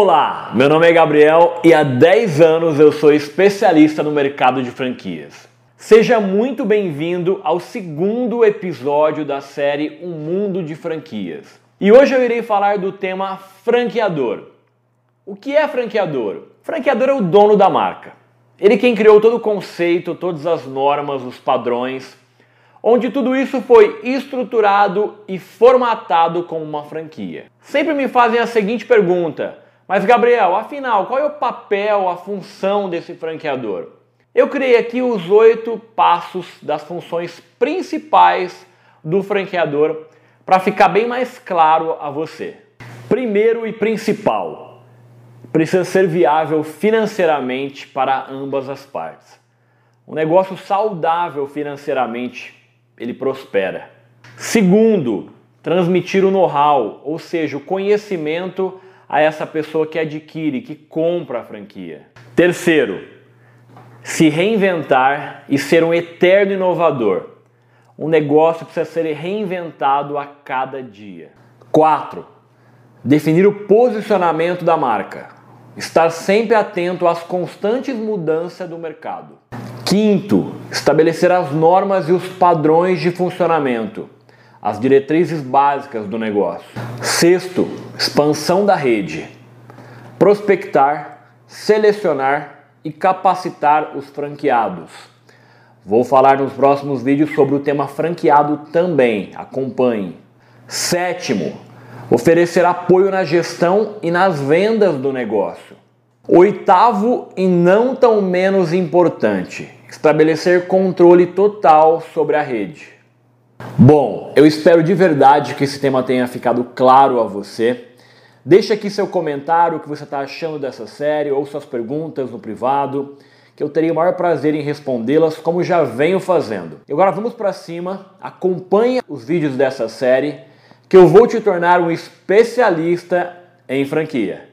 Olá, meu nome é Gabriel e há 10 anos eu sou especialista no mercado de franquias. Seja muito bem-vindo ao segundo episódio da série Um Mundo de Franquias. E hoje eu irei falar do tema franqueador. O que é franqueador? Franqueador é o dono da marca. Ele quem criou todo o conceito, todas as normas, os padrões, onde tudo isso foi estruturado e formatado como uma franquia. Sempre me fazem a seguinte pergunta: mas Gabriel, afinal, qual é o papel, a função desse franqueador? Eu criei aqui os oito passos das funções principais do franqueador para ficar bem mais claro a você. Primeiro e principal, precisa ser viável financeiramente para ambas as partes. Um negócio saudável financeiramente, ele prospera. Segundo, transmitir o know-how, ou seja, o conhecimento a essa pessoa que adquire, que compra a franquia. Terceiro, se reinventar e ser um eterno inovador. Um negócio precisa ser reinventado a cada dia. Quatro, definir o posicionamento da marca. Estar sempre atento às constantes mudanças do mercado. Quinto, estabelecer as normas e os padrões de funcionamento as diretrizes básicas do negócio. Sexto, expansão da rede. Prospectar, selecionar e capacitar os franqueados. Vou falar nos próximos vídeos sobre o tema franqueado também, acompanhe. Sétimo, oferecer apoio na gestão e nas vendas do negócio. Oitavo e não tão menos importante, estabelecer controle total sobre a rede. Bom, eu espero de verdade que esse tema tenha ficado claro a você. Deixe aqui seu comentário, o que você está achando dessa série, ou suas perguntas no privado, que eu teria o maior prazer em respondê-las, como já venho fazendo. E agora vamos para cima, acompanhe os vídeos dessa série, que eu vou te tornar um especialista em franquia.